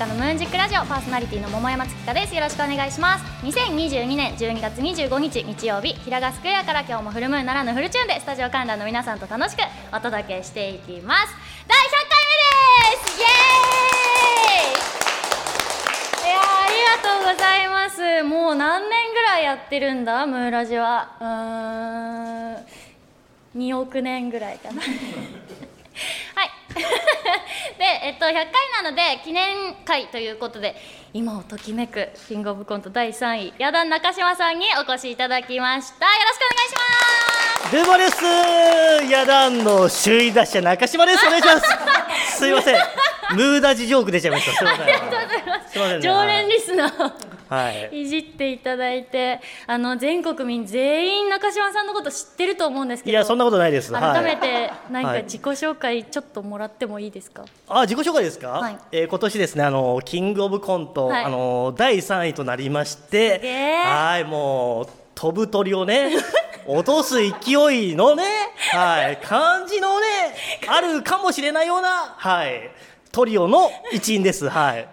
香のムーンジックラジオパーソナリティの桃山月香です。よろしくお願いします。2022年12月25日日曜日平賀スクエアから今日もフルムーンならぬフルチューンでスタジオ観覧の皆さんと楽しくお届けしていきます。第100回目です。イエーイ。いやありがとうございます。もう何年ぐらいやってるんだ？ムーラジは。うーん。2億年ぐらいかな。はい。で、えっと、100回なので記念会ということで今をときめくキングオブコント第3位矢田中島さんにお越しいただきました。よろしくお願いします。ルーバです。ヤダンの首位打者中島です。お願いします。すいません。ムーダジジョーク出ちゃいました。すいません。ありがとうございます。すいません。ね常連リスナーはい。いじっていただいてあの全国民全員中島さんのこと知ってると思うんですけどいやそんなことないです。改めはい、て何かはい。自己紹介ちょっともらってもいいですか、あ自己紹介ですか、はい。えー今年ですねあのキングオブコント、はい。あの第3位となりましてはいもう飛ぶ鳥をね 落とす勢いのねはい感じのねあるかもしれないようなはいトリオの一員ですはい。はい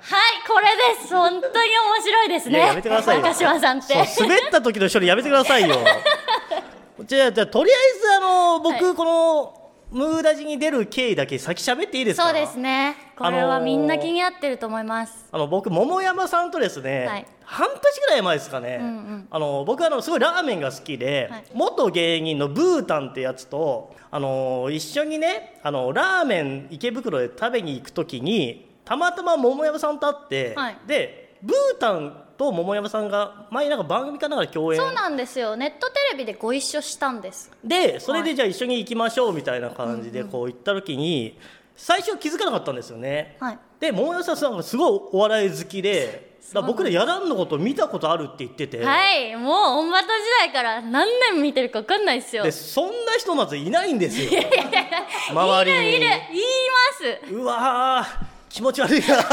これです。本当に面白いですね。いややめてくださいよ。中島さんって。滑った時の処理やめてくださいよ。じゃあじゃあとりあえずあの僕、はい。このムーダジに出る経緯だけ先喋っていいですか？そうですね。これはみんな気になってると思います、あの僕桃山さんとですね、はい。半年ぐらい前ですかね、うんうん。あの僕あのすごいラーメンが好きで、はい。元芸人のブータンってやつとあの一緒にねあのラーメン池袋で食べに行く時にたまたま桃山さんと会って、はい。でブータンと桃山さんが前なんか番組かなんかで共演。そうなんですよ。ネットテレビでご一緒したんです。でそれはいでじゃあ一緒に行きましょうみたいな感じでこう行った時に最初気づかなかったんですよね。はい。で桃山さんがすごいお笑い好きでだ僕らやらんのこと見たことあるって言ってて、はい。もうオンバト時代から何年見てるか分かんないですよ。でそんな人まずいないんですよ。周りに。いるいる。言います。うわー気持ち悪いな。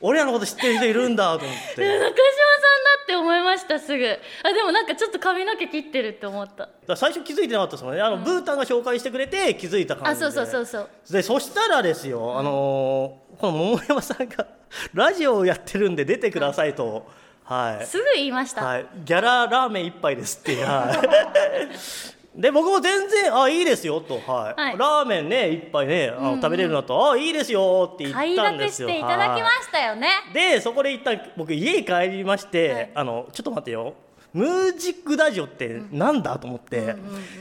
俺らのこと知ってる人いるんだと思っ中島さんてだって思いましたすぐ。あでもなんかちょっと髪の毛切ってるって思った。最初気づいてなかったですもんね。あの、ブータンが紹介してくれて気づいた感じで。あそうそうそうそう。でそしたらですよ、あのーこの桃山さんがラジオをやってるんで出てくださいと、はい。すぐ言いました、はい、ギャララーメン一杯ですって、はい、で僕も全然「あいいですよ」と、はい。はい。ラーメンね一杯ねあの、食べれるなと「あいいですよ」って言ったんですよ。ていただきましたよね、はい。でそこで一旦僕家に帰りまして、はい。あのちょっと待ってよ。ムージックラジオってなんだと思って、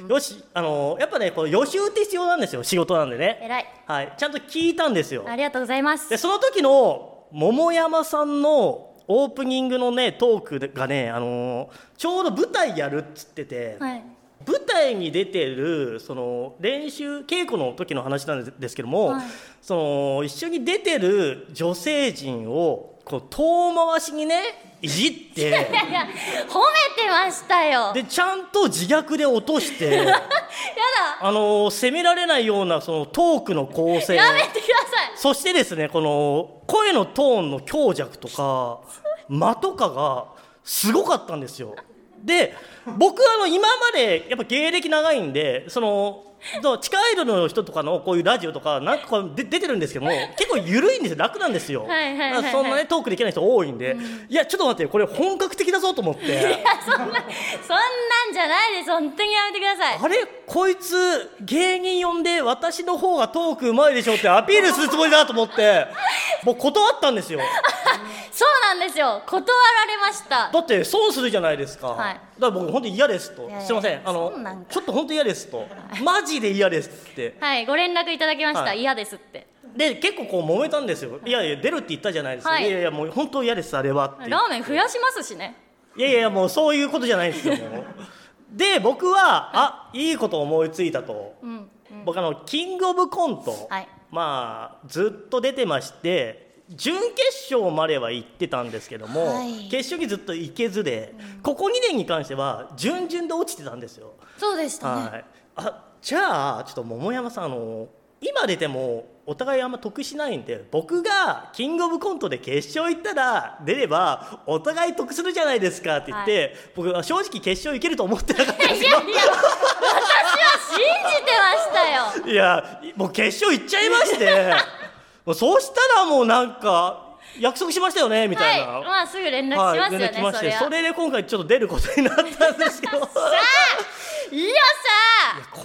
よしあのやっぱねこう予習って必要なんですよ。仕事なんでね、偉い。はい、ちゃんと聞いたんですよ。ありがとうございます。でその時の桃山さんのオープニングのねトークがね、あのーちょうど舞台やるっつってて、はい舞台に出てるその練習稽古の時の話なんですけども、はい。その一緒に出てる女性陣をこう遠回しにねいじって。いや褒めてましたよ。でちゃんと自虐で落として。やだ。あのー責められないようなそのトークの構成。やめてください。そしてですねこの声のトーンの強弱とか 間とかがすごかったんですよ。で僕あの今までやっぱ芸歴長いんでその地下アイドルの人とかのこういうラジオとかなんかこうで出てるんですけども 結構緩いんですよ楽なんですよ。そんなねトークできない人多いんで、いやちょっと待ってよこれ本格的だぞと思って。そんなんじゃないです。本当にやめてください。あれ？こいつ芸人呼んで私の方がトークうまいでしょってアピールするつもりだと思ってもう断ったんですよ。そうなんですよ。断られました。だって損するじゃないですか、はい。だから僕本当に嫌ですと。いやいやすいません。あのちょっと本当嫌ですと。マジで嫌ですって。はいご連絡いただきました、はい。嫌ですって。で結構こう揉めたんですよ。い。やいや出るって言ったじゃないですか、はい。い、やいやもう本当嫌ですあれはって。ラーメン増やしますしね。いやいやもうそういうことじゃないですよ で僕はあいいこと思いついたと、うん僕あのキングオブコント、はい。まあずっと出てまして準決勝までは行ってたんですけども、はい。決勝にずっと行けずで、ここ2年に関しては準々で落ちてたんですよ。そうでしたね、はい、あじゃあちょっと桃山さんあの今出てもお互いあんま得しないんで僕がキングオブコントで決勝行ったら出ればお互い得するじゃないですかって言って、僕は正直決勝行けると思ってなかったんですよ。いやいや私は信じてましたよ。いやもう決勝行っちゃいまして。も うそうしたらもうなんか約束しましたよねみたいな、はい。まあすぐ連絡しますよね、連絡来ましてそりゃそれで今回ちょっと出ることになったんですけど。こいや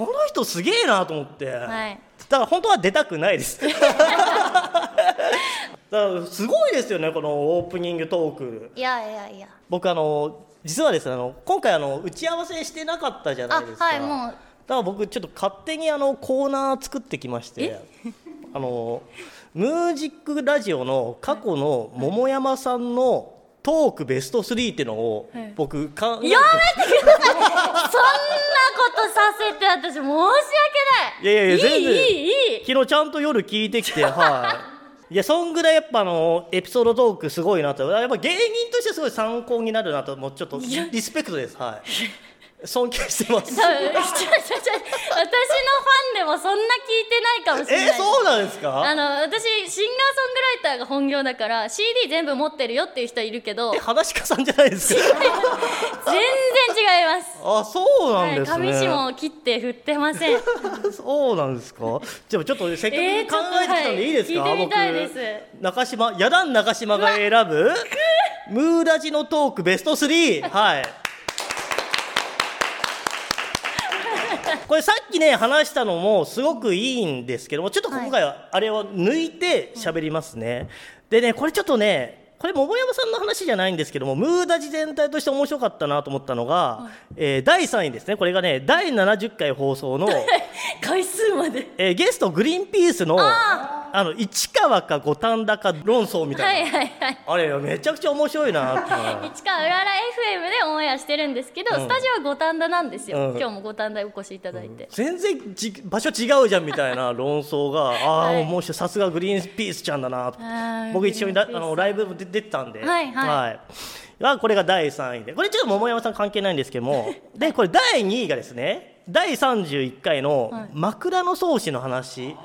の人すげえなと思って、さはい。だから本当は出たくないです。だからすごいですよねこのオープニングトーク。いやいやいや。僕あの実はですねあの今回あの打ち合わせしてなかったじゃなあいですか。はいもう。だから僕ちょっと勝手にあのコーナー作ってきまして。あのムージックラジオの過去の桃山さんのトークベスト3っていうのをはい。僕か、やめてください。そんなことさせて私申し訳ない。いやいやいや全然。いいいい。いい昨日ちゃんと夜聞いてきて はい。いやそんぐらいやっぱあのエピソードトークすごいなと。やっぱ芸人としてすごい参考になるなともうちょっとリスペクトです。はい尊敬してます。私のファンでもそんな聞いてないかもしれない。えそうなんですあかの私シンガーソングライターが本業だから CD 全部持ってるよっていう人いるけど。え話し家さんじゃないですか？全然違います。あそうなはいんですね、紙紙も切って振ってません。そうなんですか？じゃあちょっとせっかく考えてきたんでいいですか、はい聞いてみたいです。僕中島やだん中島が選ぶムーラジのトークベスト3はい これさっきね話したのもすごくいいんですけどもちょっと今回はあれを抜いて喋りますね、でねこれちょっとねこれ桃山さんの話じゃないんですけどもムーダジ全体として面白かったなと思ったのが、えー第3位ですね。これがね第70回放送の 回数まで。えーゲストグリーンピースのああの市川か五反田か論争みたはいいな、はいはいあれめちゃくちゃ面白いなって 市川うらら FM でオンエアしてるんですけど、うん。スタジオは五反田なんですよ、うん。今日も五反田にお越しいただいて、全然じ場所違うじゃんみたいな論争がああ、はい。もうさすがグリーンピースちゃんだな僕一緒にあのライブも出出てたんで、はいはい。がこれが第3位で。これちょっと桃山さん関係ないんですけども。でこれ第2位がですね第31回のはい。枕草子の話、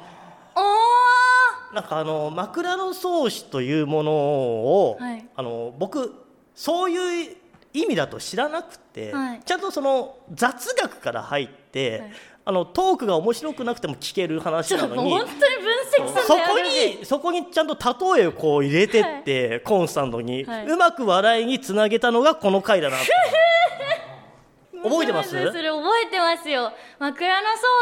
おなんかあの枕草子というものを、はい。あの僕そういう意味だと知らなくて、はい。ちゃんとその雑学から入って、はい。あのトークが面白くなくても聞ける話なのに本当に分析すそこにそこにちゃんと例えをこう入れてって、コンスタントに、はい。うまく笑いにつなげたのがこの回だなって覚えてます？それ覚えてますよ。枕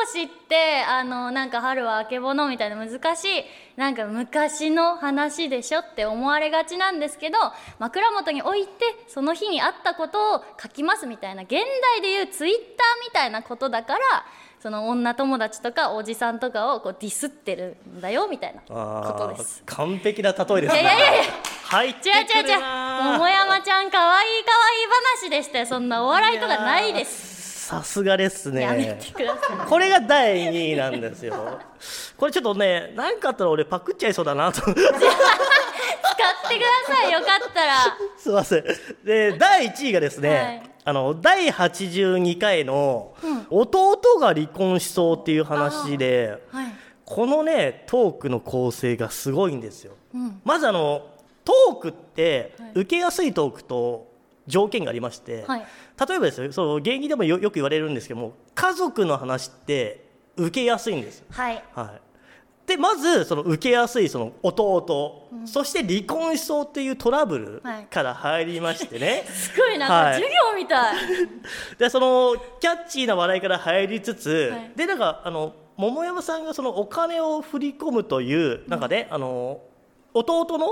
草子ってあのなんか春はあけぼのみたいな難しいなんか昔の話でしょって思われがちなんですけど枕元に置いてその日にあったことを書きますみたいな現代でいうツイッターみたいなことだからその女友達とかおじさんとかをこうディスってるんだよみたいなことです。完璧な例えですね。いやいやいや。入って違う違うくる違うな桃山ちゃんかわいいかわいい話でしたよそんなお笑いとかないです。さすがですね。やめてください。これが第2位なんですよ。これちょっとね何かあったら俺パクっちゃいそうだなと 使ってくださいよかったらすいません。で第1位がですね、はい。あの第82回のうん「弟が離婚しそう」っていう話ではい。このねトークの構成がすごいんですよ。うん。まずあのトークってはい。受けやすいトークと条件がありまして、はい。例えばですよそう芸人でもよよく言われるんですけども家族の話って受けやすいんですはい。はい、でまずその受けやすいその弟、そして離婚しそうっていうトラブルはい。から入りましてね、すごいなんはい。か授業みたい、でそのキャッチーな笑いから入りつつ、はい。でなんかあの桃山さんがそのお金を振り込むというなんかね、あの弟の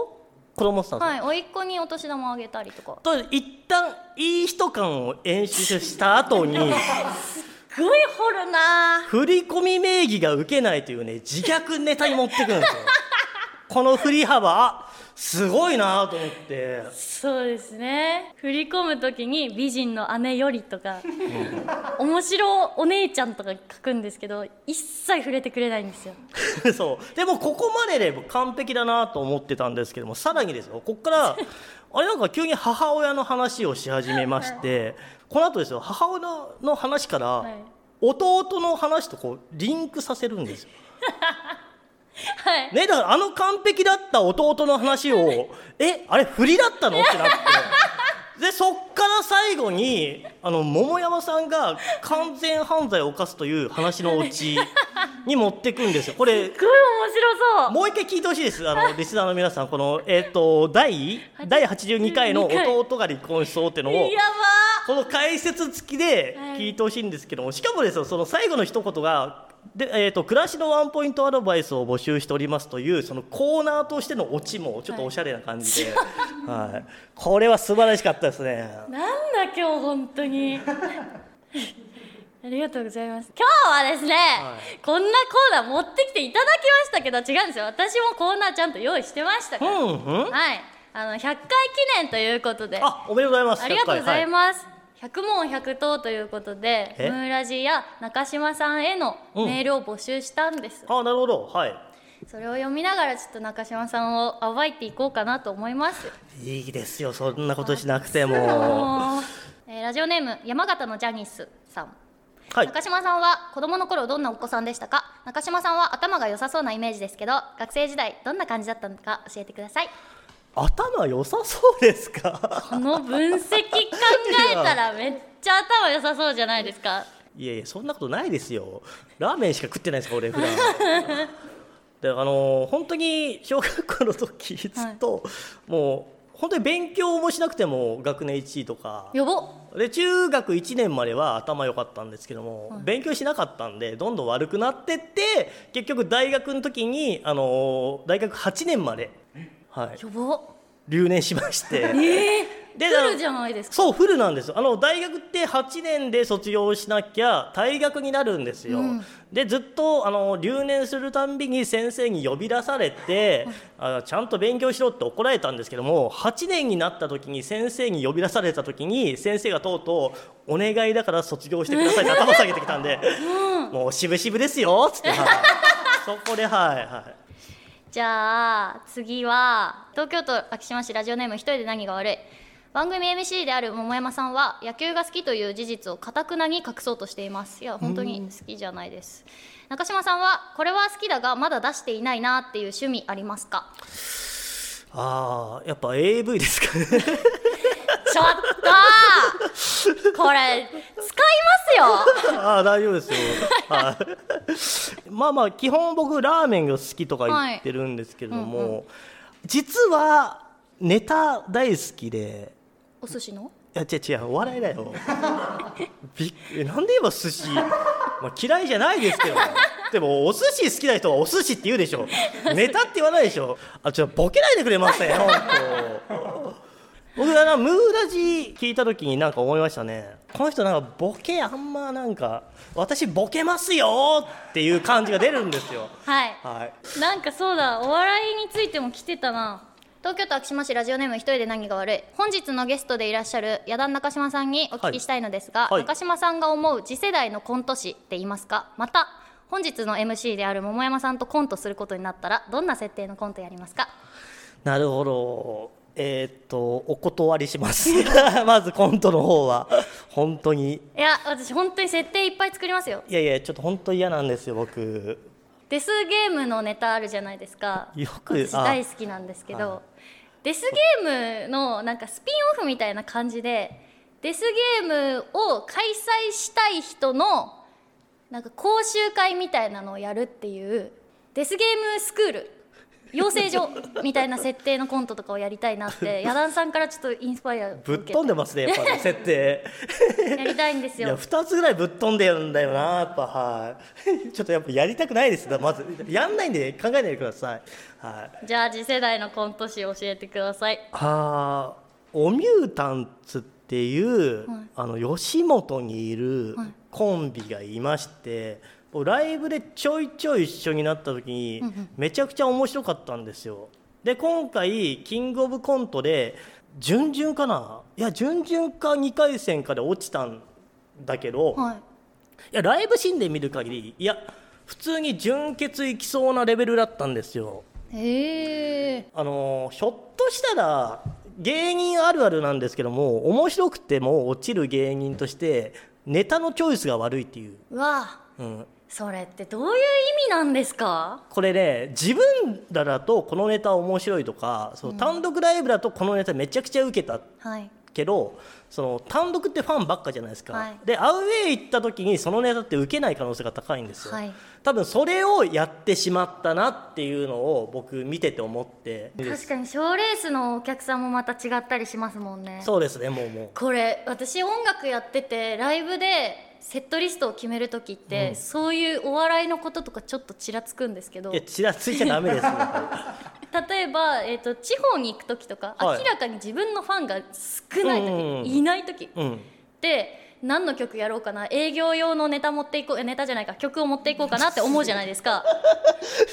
子供さん、はい。甥っ子にお年玉あげたりとか。と一旦いい人感を演出した後に すごい掘るな。振り込み名義が受けないというね自虐ネタに持ってくるんですよ。この振り幅すごいなと思って。そうですね。振り込む時に「美人の姉より」とか「面白お姉ちゃん」とか書くんですけど一切触れてくれないんですよ。そう。でもここまでで完璧だなと思ってたんですけどもさらにですよ。ここから あれなんか急に母親の話をし始めましてこの後ですよ。母親の話からはい。弟の話とこうリンクさせるんですよ。はい。ね、だからあの完璧だった弟の話をえあれ振りだったの？ってなって。でそっから最後にあの桃山さんが完全犯罪を犯すという話のオチ に持ってくんですよ。これすごい面白そう。もう一回聞いてほしいです。あの リスナーの皆さんこのえっ、と第第82回の弟が離婚しそうっていうのをやこの解説付きで聞いてほしいんですけども、しかもですよその最後の一言がで、えーと「暮らしのワンポイントアドバイスを募集しております」というそのコーナーとしてのオチもちょっとおしゃれな感じで、はい。これは素晴らしかったですね。ばなんだ今日本当に。ありがとうございます。今日はですね、はい。こんなコーナー持ってきていただきましたけど違うんですよ。私もコーナーちゃんと用意してましたから、うんうん、はい。あの100回記念ということで。あおめでとうございます。ありがとうございす。ます。100問100答ということで、え？ムーラジや中島さんへのメールを募集したんです。あなるほどはい。それを読みながらちょっと中島さんを暴いていこうかなと思います。いいですよそんなことしなくても。えーラジオネーム山形のジャニスさん。はい。中島さんは子供の頃どんなお子さんでしたか？中島さんは頭が良さそうなイメージですけど学生時代どんな感じだったのか教えてください頭良さそうですか？この分析考えたらめっちゃ頭良さそうじゃないですか？いやいやそんなことないですよ。ラーメンしか食ってないですか俺普段。であの本当に小学校の時ずっと、もう本当に勉強もしなくても学年1位とか。予防で中学1年までは頭良かったんですけども、勉強しなかったんでどんどん悪くなってって結局大学の時にあの大学8年まで、はい、留年しまして。ええ でフルじゃないですか？そうフルなんですよ。あの大学って8年で卒業しなきゃ退学になるんですよ、うん。でずっとあの留年するたんびに先生に呼び出されて、あちゃんと勉強しろって怒られたんですけども8年になった時に先生に呼び出された時に先生がとうとう「お願いだから卒業してください」って頭下げてきたんで「もう渋々ですよ」っつって、はい。そこではいはいじゃあ次は東京都昭島市ラジオネーム一人で何が悪い。番組 MC である桃山さんは野球が好きという事実をかたくなに隠そうとしています。いや本当に好きじゃないです。中島さんはこれは好きだがまだ出していないなっていう趣味ありますか？ああやっぱ AV ですかね ちょっとこれ使いますよ。ああ大丈夫ですよ。はい。まあまあ基本僕ラーメンが好きとか言ってるんですけれども、はいうん。う実はネタ大好きで。お寿司の？いや違う違うお笑いだよ。びなんで言えば寿司、まあ、嫌いじゃないですけどでもお寿司好きな人はお寿司って言うでしょ。ネタって言わないでしょ。あちょボケないでくれません本当僕はなムーラジ聞いた時になんか思いましたね。この人なんかボケあんまなんか私ボケますよっていう感じが出るんですよ。はい。はい。なんかそうだお笑いについても来てたな。東京都昭島市ラジオネーム一人で何が悪い。本日のゲストでいらっしゃる矢田中島さんにお聞きしたいのですが、はい。はい。中島さんが思う次世代のコント師って言いますか？また本日の MC である桃山さんとコントすることになったらどんな設定のコントやりますか？なるほどえーっとお断りします。まずコントの方は本当に。いや私本当に設定いっぱい作りますよ。いやいやちょっと本当嫌なんですよ僕。デスゲームのネタあるじゃないですか。よく私あ大好きなんですけはどデスゲームのなんかスピンオフみたいな感じでデスゲームを開催したい人のなんか講習会みたいなのをやるっていうデスゲームスクール養成所みたいな設定のコントとかをやりたいなって 矢田さんからちょっとインスパイアぶって飛んでますねやっぱね 設定。やりたいんですいやよ2つぐらいぶっ飛んでるんだよなやっぱはい。ちょっとやっぱやりたくないですまず。やんないんで考えないでください。はい。じゃあ次世代のコント師教えてください。あーおミュータンツっていう、はい。あの吉本にいるはいコンビがいまして、ライブでちょいちょい一緒になった時に、めちゃくちゃ面白かったんですよ。で今回キングオブコントで準々かな？いや準々か2回戦かで落ちたんだけど、はい。いやライブシーンで見る限りいや普通に準決いきそうなレベルだったんですよ。へえあのひょっとしたら芸人あるあるなんですけども面白くても落ちる芸人としてネタのチョイスが悪いっていう、うわ。うん、それってどういう意味なんですか？これね自分らだとこのネタ面白いとかそう単独ライブだとこのネタめちゃくちゃウケたはい。けどその単独ってファンばっかじゃないですか、はい。でアウェー行った時にそのネタって受けない可能性が高いんですよ、はい。多分それをやってしまったなっていうのを僕見てて思って。確かに賞レースのお客さんもまた違ったりしますもんね。そうですねもうもう。これ私音楽やっててライブでセットリストを決める時って、うん。そういうお笑いのこととかちょっとちらつくんですけどいやちらついちゃダメですよ。例えば、えー、と地方に行く時とか、はい。明らかに自分のファンが少ない時、うんうんいない時うん。って何の曲やろうかな営業用のネタ持っていこうえネタじゃないか曲を持っていこうかなって思うじゃないですか。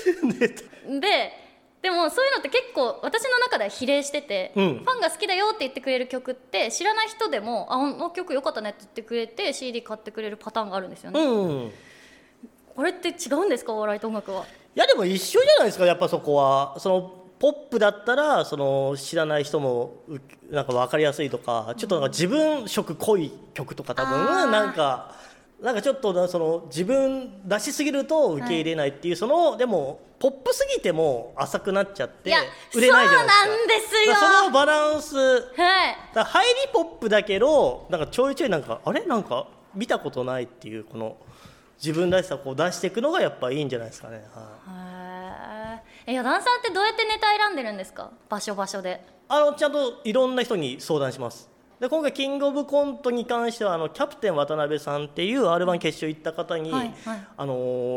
ででもそういうのって結構私の中では比例してて、うん。ファンが好きだよって言ってくれる曲って知らない人でも「ああの曲良かったね」って言ってくれて CD 買ってくれるパターンがあるんですよね。うんいこれって違うんですか？お笑いと音楽は。やでも一緒じゃないですかやっぱそこは。そのポップだったらその知らない人もうなんか分かりやすいとかちょっとなんか自分色濃い曲とか多分なんかなんかちょっとなその自分出しすぎると受け入れないっていう、そのでもポップすぎても浅くなっちゃって売れないじゃないですか。そのバランス。はい。だ入りポップだけどなんかちょいちょいなんかあれ？なんか見たことないっていうこの自分らしさをこう出していくのがやっぱいいんじゃないですかね、はい。へえいやダンサーってどうやってネタ選んでるんですか？場所場所で。あのちゃんといろんな人に相談しますで今回キングオブコントに関してはあのキャプテン渡辺さんっていう r 1決勝行った方に、はいはい。あの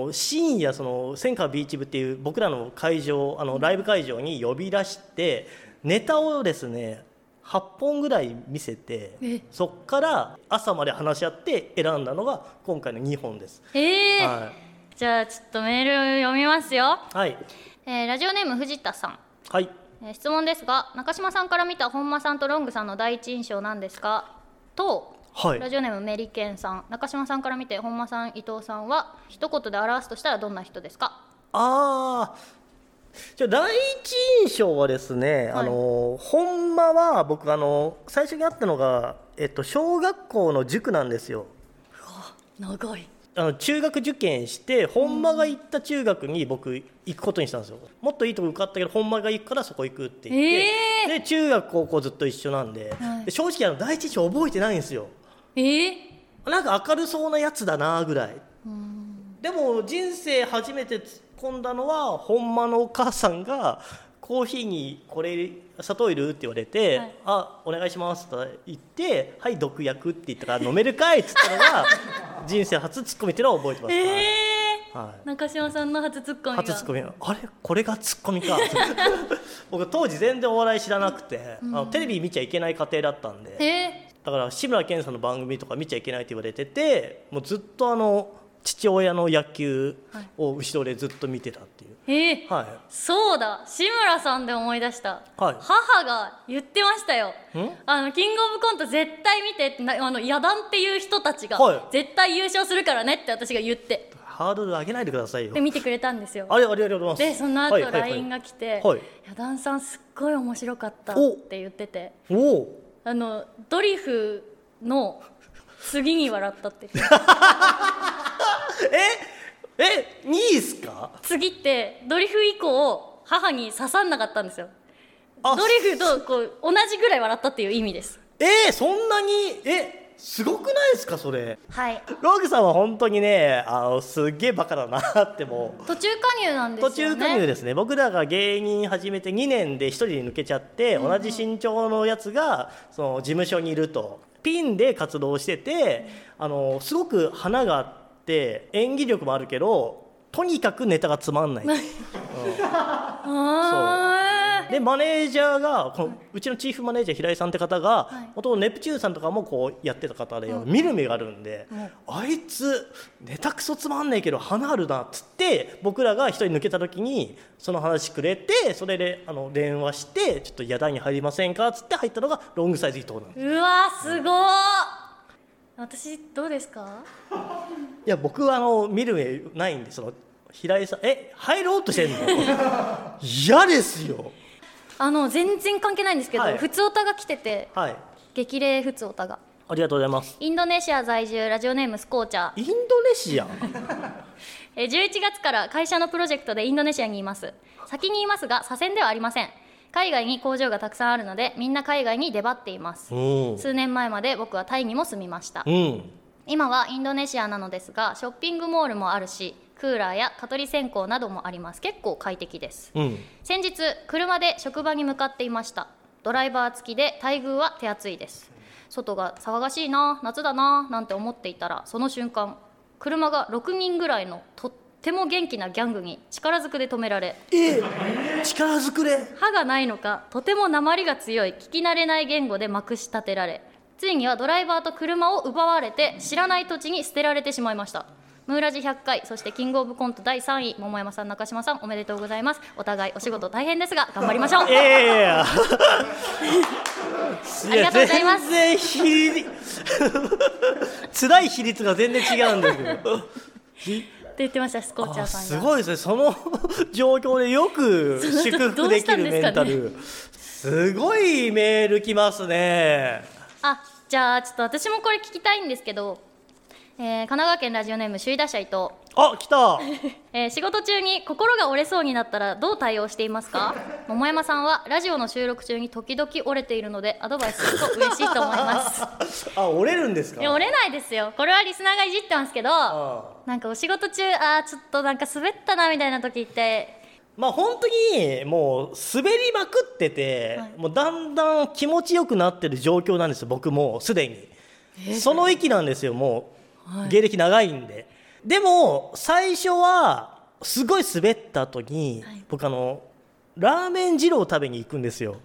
ー深夜その千川ビーチ部っていう僕らの会場あのライブ会場に呼び出してネタをですね8本ぐらい見せてえ。そっから朝まで話し合って選んだのが今回の2本です。ええはじゃあちょっとメール読みますよ、い、はい。えーラジオネーム藤田さん、はいえー質問ですが中島さんから見た本間さんとロングさんの第一印象なんですか？とはい。ラジオネームメリケンさん。中島さんから見て本間さん伊藤さんは一言で表すとしたらどんな人ですか？ああじゃあ第一印象はですね、はい。あの本間は僕あの最初に会ったのが、えっと、小学校の塾なんですよ。長いあの中学受験して本間が行った中学に僕行くことにしたんですよ。もっといいとこ受かったけど本間が行くからそこ行くって言って、えで中学高校ずっと一緒なんで,、はい。で正直あの第一印象覚えてないんですよ。えー、なんか明るそうなやつだなぐらい。でも人生初めて突っ込んだのは本間のお母さんがコーヒーにこれ砂糖いる？って言われて「はいあお願いします」と言って「はい毒薬」って言ったから「飲めるかい」っつったのが 人生初ツッコミっていうのは覚えてます、えー。はい。中島さんの初ツッコミが初ツッコミ。あれ？これがツッコミか。僕当時全然お笑い知らなくて、あのテレビ見ちゃいけない家庭だったんで。えだから志村けんさんの番組とか見ちゃいけないって言われててもうずっとあの父親の野球を後ろでずっと見てたっていう、ー、えーはい。そうだ。志村さんで思い出した、はい。母が言ってましたよ。ん？あのキングオブコント絶対見てってなあの野団っていう人たちが、はい。絶対優勝するからねって私が言って。ハードル上げないでくださいよ。で見てくれたんですよ。ありがとうございます。でその後 LINE が来てはい「野団さんすっごい面白かった」っおて言ってて。おお。あのドリフの次に笑ったって言ってええ2位っすか？次ってドリフ以降母に刺さんなかったんですよ。あドリフとこう同じぐらい笑ったっていう意味です。えー、そんなに？えすごくないですか？それ。はい。ログさんは本当にねあのすっげえバカだなってもう。途中加入なんですよね。途中加入ですね。僕らが芸人始めて2年で1人抜けちゃって、同じ身長のやつがその事務所にいると。ピンで活動しててあのすごく花があって演技力もあるけどとにかくネタがつまんない、あでマネージャーがこのうちのチーフマネージャー平井さんって方がはい。元々ネプチューンさんとかもこうやってた方で、見る目があるんで、あいつネタクソつまんねえけど花あるなっつって僕らが一人抜けた時にその話くれてそれであの電話してちょっと野団に入りませんかっつって入ったのがロングサイズ伊藤なんですーうわすごー私どうですか？いや僕はあの見る目ないんでその平井さんえ入ろうとしてんの？嫌ですよ。あの全然関係ないんですけど、はい。ふつおたが来ててはい。激励ふつおたが。ありがとうございます。インドネシア在住ラジオネームスコーチャー。インドネシア？えー11月から会社のプロジェクトでインドネシアにいます。先に言いますが左遷ではありません海外に工場がたくさんあるのでみんな海外に出張っています。うん数年前まで僕はタイにも住みました。うん。今はインドネシアなのですがショッピングモールもあるしクーラーや蚊取り線香などもあります。結構快適です。うん。先日車で職場に向かっていました。ドライバー付きで待遇は手厚いです。外が騒がしいな夏だななんて思っていたらその瞬間車が6人ぐらいのとっても元気なギャングに力ずくで止められえ力ずくれ歯がないのかとても鉛が強い聞き慣れない言語でまくし立てられついにはドライバーと車を奪われて知らない土地に捨てられてしまいました。ムーラジ100回そしてキングオブコント第3位桃山さん中島さんおめでとうございます。お互いお仕事大変ですが頑張りましょう。いやいや いや。ありがとうございます。全然比率 辛い比率が全然違うんですけど って言ってましたスコーチャーあさんが。すごいですね。その 状況でよく祝福できるメンタル。すごいメール来ますね。あじゃあちょっと私もこれ聞きたいんですけど、えー神奈川県ラジオネーム首位打者伊藤あ来た。えー仕事中に心が折れそうになったらどう対応していますか？桃山さんはラジオの収録中に時々折れているのでアドバイスすると嬉しいと思います。あ折れるんですか？いや折れないですよ。これはリスナーがいじってますけどあなんかお仕事中あーちょっとなんか滑ったなみたいな時ってまあ本当にもう滑りまくってて、はい。もうだんだん気持ちよくなってる状況なんですよ僕もうすでに。その域なんですよもう、芸歴長いんででも最初はすごい滑った後に、はい。僕あのラーメン二郎を食べに行くんですよ。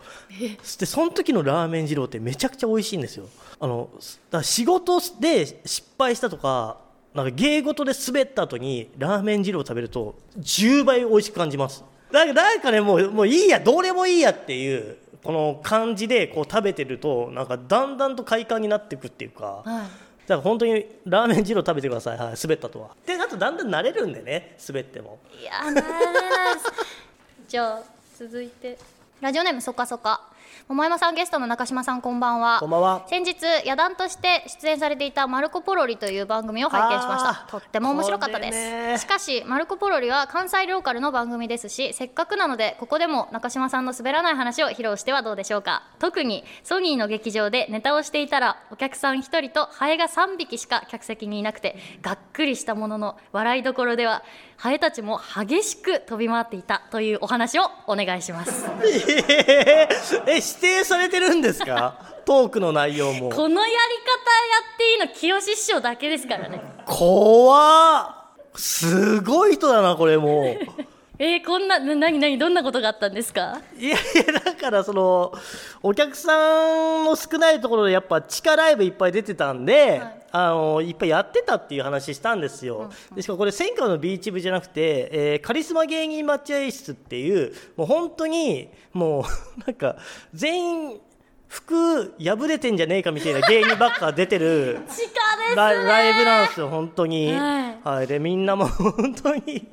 そしてその時のラーメン二郎ってめちゃくちゃ美味しいんですよ。あのだ仕事で失敗したとかなんか芸事で滑った後にラーメン二郎を食べると10倍美味しく感じます。だからなんかねもうもういいやどうでもいいやっていうこの感じでこう食べてるとなんかだんだんと快感になっていくっていうか、はいだから本当にラーメン二郎食べてください、はい、滑ったとは。であとだんだん慣れるんでね滑っても。いや慣れないです。じゃあ続いて。ラジオネームそかそか。桃山さんゲストの中島さんこんばんは。こんばんは。先日野団として出演されていた「マルコ・ポロリ」という番組を拝見しました。とっても面白かったです。しかしマルコ・ポロリは関西ローカルの番組ですしせっかくなのでここでも中島さんの滑らない話を披露してはどうでしょうか。特にソニーの劇場でネタをしていたらお客さん1人とハエが3匹しか客席にいなくてがっくりしたものの笑いどころではハエたちも激しく飛び回っていたというお話をお願いします。えーえ指定されてるんですか？トークの内容も。このやり方やっていいの清志師匠だけですからね。怖っ。すごい人だなこれもうえー、こんなな何何どんなことがあったんですか？いやいやだからそのお客さんの少ないところでやっぱ地下ライブいっぱい出てたんで、はい。あのいっぱいやってたっていう話したんですよ、でしかもこれ戦火のビーチ部じゃなくて、えーカリスマ芸人待合室っていうもう本当にもうなんか全員服破れてんじゃねえかみたいな芸人ばっか出てるライブなんですよ本当に、はい。はい、でみんなも本当に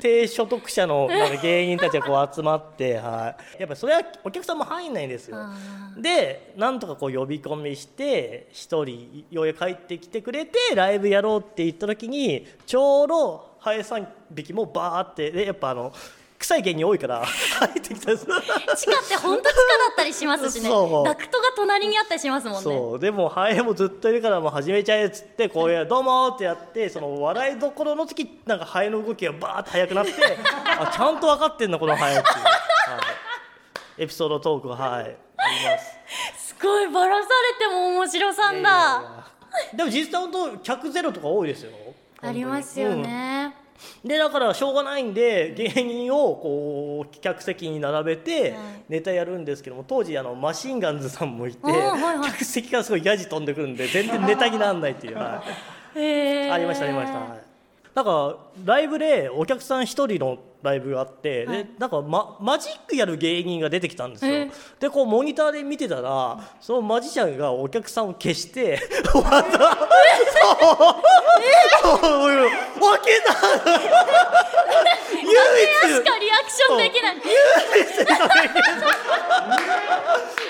低所得者の芸人たちがこう集まって、はい、やっぱそれはお客さんも入んないんですよ。あでなんとかこう呼び込みして一人ようやく帰ってきてくれてライブやろうって言った時にちょうどハエ3匹もバーってでやっぱあの臭い芸人多いから入ってきたんです地下って本当地下だったりしますしね。ダクトが隣にあったりしますもんね。そう。でもハエもずっといるからもう始めちゃえっつってこういう「どうも」ってやってその笑いどころの時なんかハエの動きがバーって速くなって あちゃんと分かってんだこのハエっていう、はい、エピソードトークはい。あります。すごいバラされても面白さんだ。でも実際本当客ゼロとか多いですよ。ありますよ、ね、うんでだからしょうがないんで芸人をこう客席に並べてはい。ネタやるんですけども当時あのマシンガンズさんもいて、客席からすごいヤジ飛んでくるんで全然ネタにならないっていう、ありましたありました、はい、なんかライブでお客さん一人のライブがあって、はい。でなんか、ま、マジックやる芸人が出てきたんですよ、え。ーでこうモニターで見てたらそのマジシャンがお客さんを消して 終わった。そういう分けた。唯一しかリアクションできない。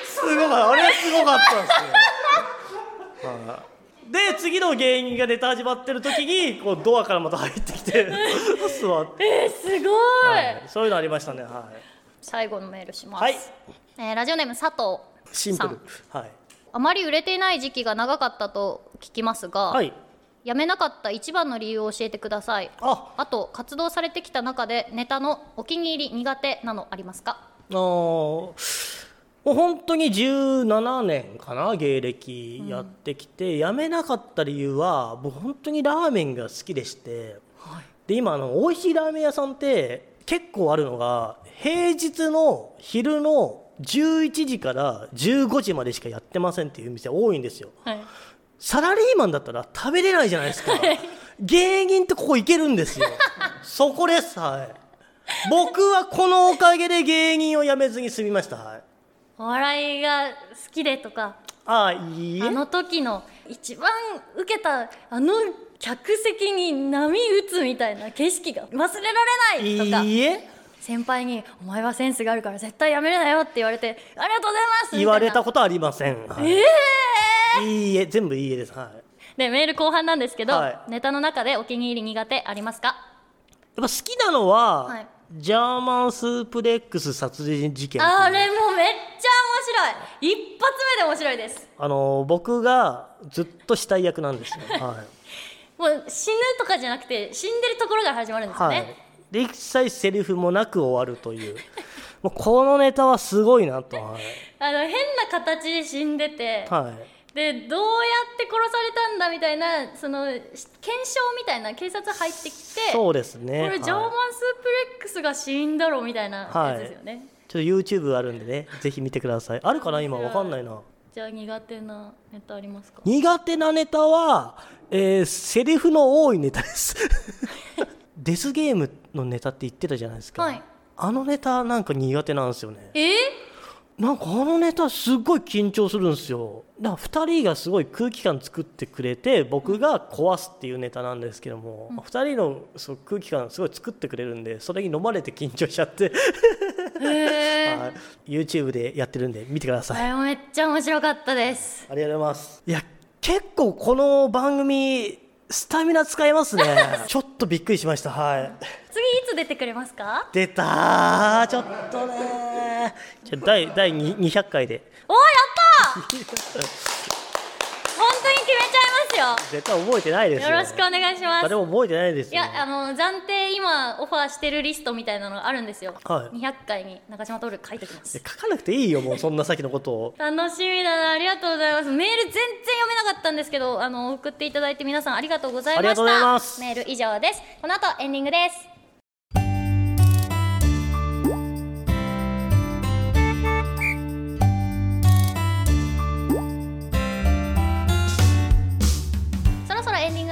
すごいあれすごかったんですよ。はいで次の芸人がネタ始まってる時にこうドアからまた入ってきて 座って、えー、すごい、はい。そういうのありましたね。はい。最後のメールします、はい。えーラジオネーム佐藤シンプル。さんはい。あまり売れていない時期が長かったと聞きますが、はい。辞めなかった一番の理由を教えてください。あ。あと活動されてきた中でネタのお気に入り苦手なのありますか？あーもう本当に17年かな芸歴やってきて、辞めなかった理由は僕本当にラーメンが好きでして、で今あの美味しいラーメン屋さんって結構あるのが平日の昼の11時から15時までしかやってませんっていう店多いんですよ。はい。サラリーマンだったら食べれないじゃないですか。芸人ってここ行けるんですよ。そこですはい。僕はこのおかげで芸人を辞めずに済みましたはいお笑いが好きでとかああいいえ。あの時の一番受けたあの客席に波打つみたいな景色が忘れられないとかいいえ。先輩に「お前はセンスがあるから絶対やめるなよ」って言われて「ありがとうございます」言われたこことありません、はい。ええいいえ全部いいえです。はい。やっでメール後半なんですけど、はい。ネタの中でお気に入り苦手ありますか？ぱ好きなのは、はいジャーマンスープレックス殺人事件あれもめっちゃ面白い。一発目で面白いです。あの僕がずっと死体役なんですよ。はい。もう死ぬとかじゃなくて死んでるところから始まるんですよね、はい、で一切セリフもなく終わるという。もうこのネタはすごいなと、はい。あの変な形で死んでて、はい、でどうやって殺されたんだみたいなその検証みたいな警察入ってきてそうですね。これジャーマンはいスープレックスが死んだろみたいなやつですよね、ちょっと YouTube あるんでねぜひ見てください。あるかな今わかんないな。じゃあ苦手なネタありますか？苦手なネタは、えーセリフの多いネタです。デスゲームのネタって言ってたじゃないですか、はい。あのネタなんか苦手なんですよね。え？ー、なんかあのネタすっごい緊張するんですよ。だから2人がすごい空気感作ってくれて僕が壊すっていうネタなんですけども、2人のそう空気感すごい作ってくれるんでそれに飲まれて緊張しちゃって、へー。はい。YouTube でやってるんで見てください。めっちゃ面白かったです。ありがとうございます。いや結構この番組スタミナ使いますね。ちょっとびっくりしました。はい。次いつ出てくれますか？出たー。ちょっとねじゃあ第第2 200回で。おーやった ちゃいます絶対覚えてないですよ。よよろしくお願いします。誰も覚えてないですよ。いやあの暫定今オファーしてるリストみたいなのがあるんですよ、はい。200回に中島徹書いておきます。え書かなくていいよもうそんな先のことを。楽しみだなありがとうございますメール全然読めなかったんですけどあの送っていただいて皆さんありがとうございました。ありがとうございます。メール以上です。この後エンディングです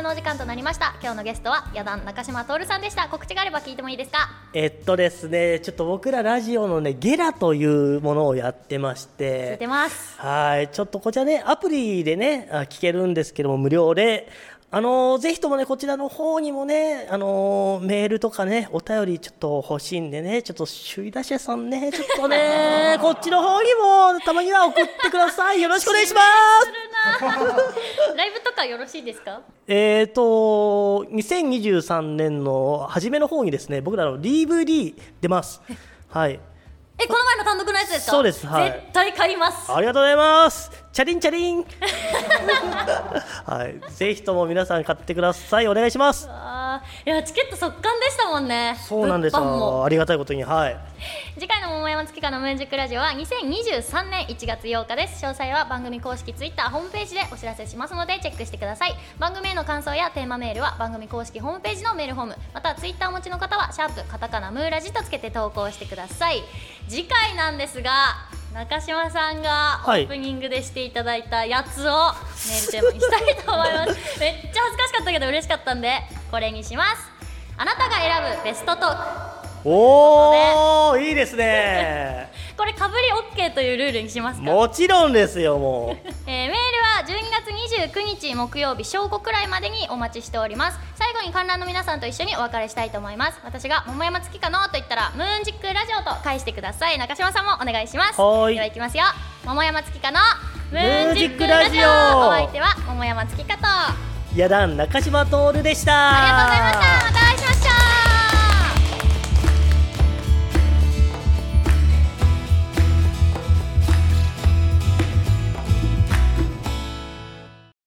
のお時間となりました。今日のゲストは野団中島徹さんでした。告知があれば聞いてもいいですか？えっとですねちょっと僕らラジオのねゲラというものをやってまし聞いててます。はいちょっとこちらねアプリでねあ聞けるんですけども無料であのーぜひともねこちらの方にもねあのーメールとかねお便りちょっと欲しいんでねちょっと首位打者さんねちょっとね こっちの方にもたまには送ってください。よろしくお願いします。ライブとかよろしいですか？えーと2023年の初めの方にですね僕らの DVD 出ます。はい。えこの前の単独のやつですか？そうです。はい。絶対買います。ありがとうございます。チャリンチャリン。はい、ぜひとも皆さん買ってください。お願いします。いやチケット速乾でしたもんねそうなんですよ。ありがたいことに、はい。次回の桃山月花のムーンジックラジオは2023年1月8日です詳細は番組公式ツイッターホームページでお知らせしますのでチェックしてください番組への感想やテーマメールは番組公式ホームページのメールフォームまたツイッターお持ちの方はシャープカタカナムーラジとつけて投稿してください次回なんですが中島さんがオはい。ープニングでしていただいたやつをメールテーマにしたいと思います。めっちゃ恥ずかしかったけど嬉しかったんでこれにします。あなたが選ぶベストトーク。おー、いいですね。これかぶり OK というルールにしますか？もちろんですよ、もう。えーメールは12月29日木曜日正午くらいまでにお待ちしております。最後に観覧の皆さんと一緒にお別れしたいと思います。私が桃山月かのと言ったらムーンジックラジオと返してください。中島さんもお願いします。はーい。ではいきますよ。桃山月かのムーンジックラジオ。お相手は桃山月かと。あやだん中島徹でした。りがとうございました。また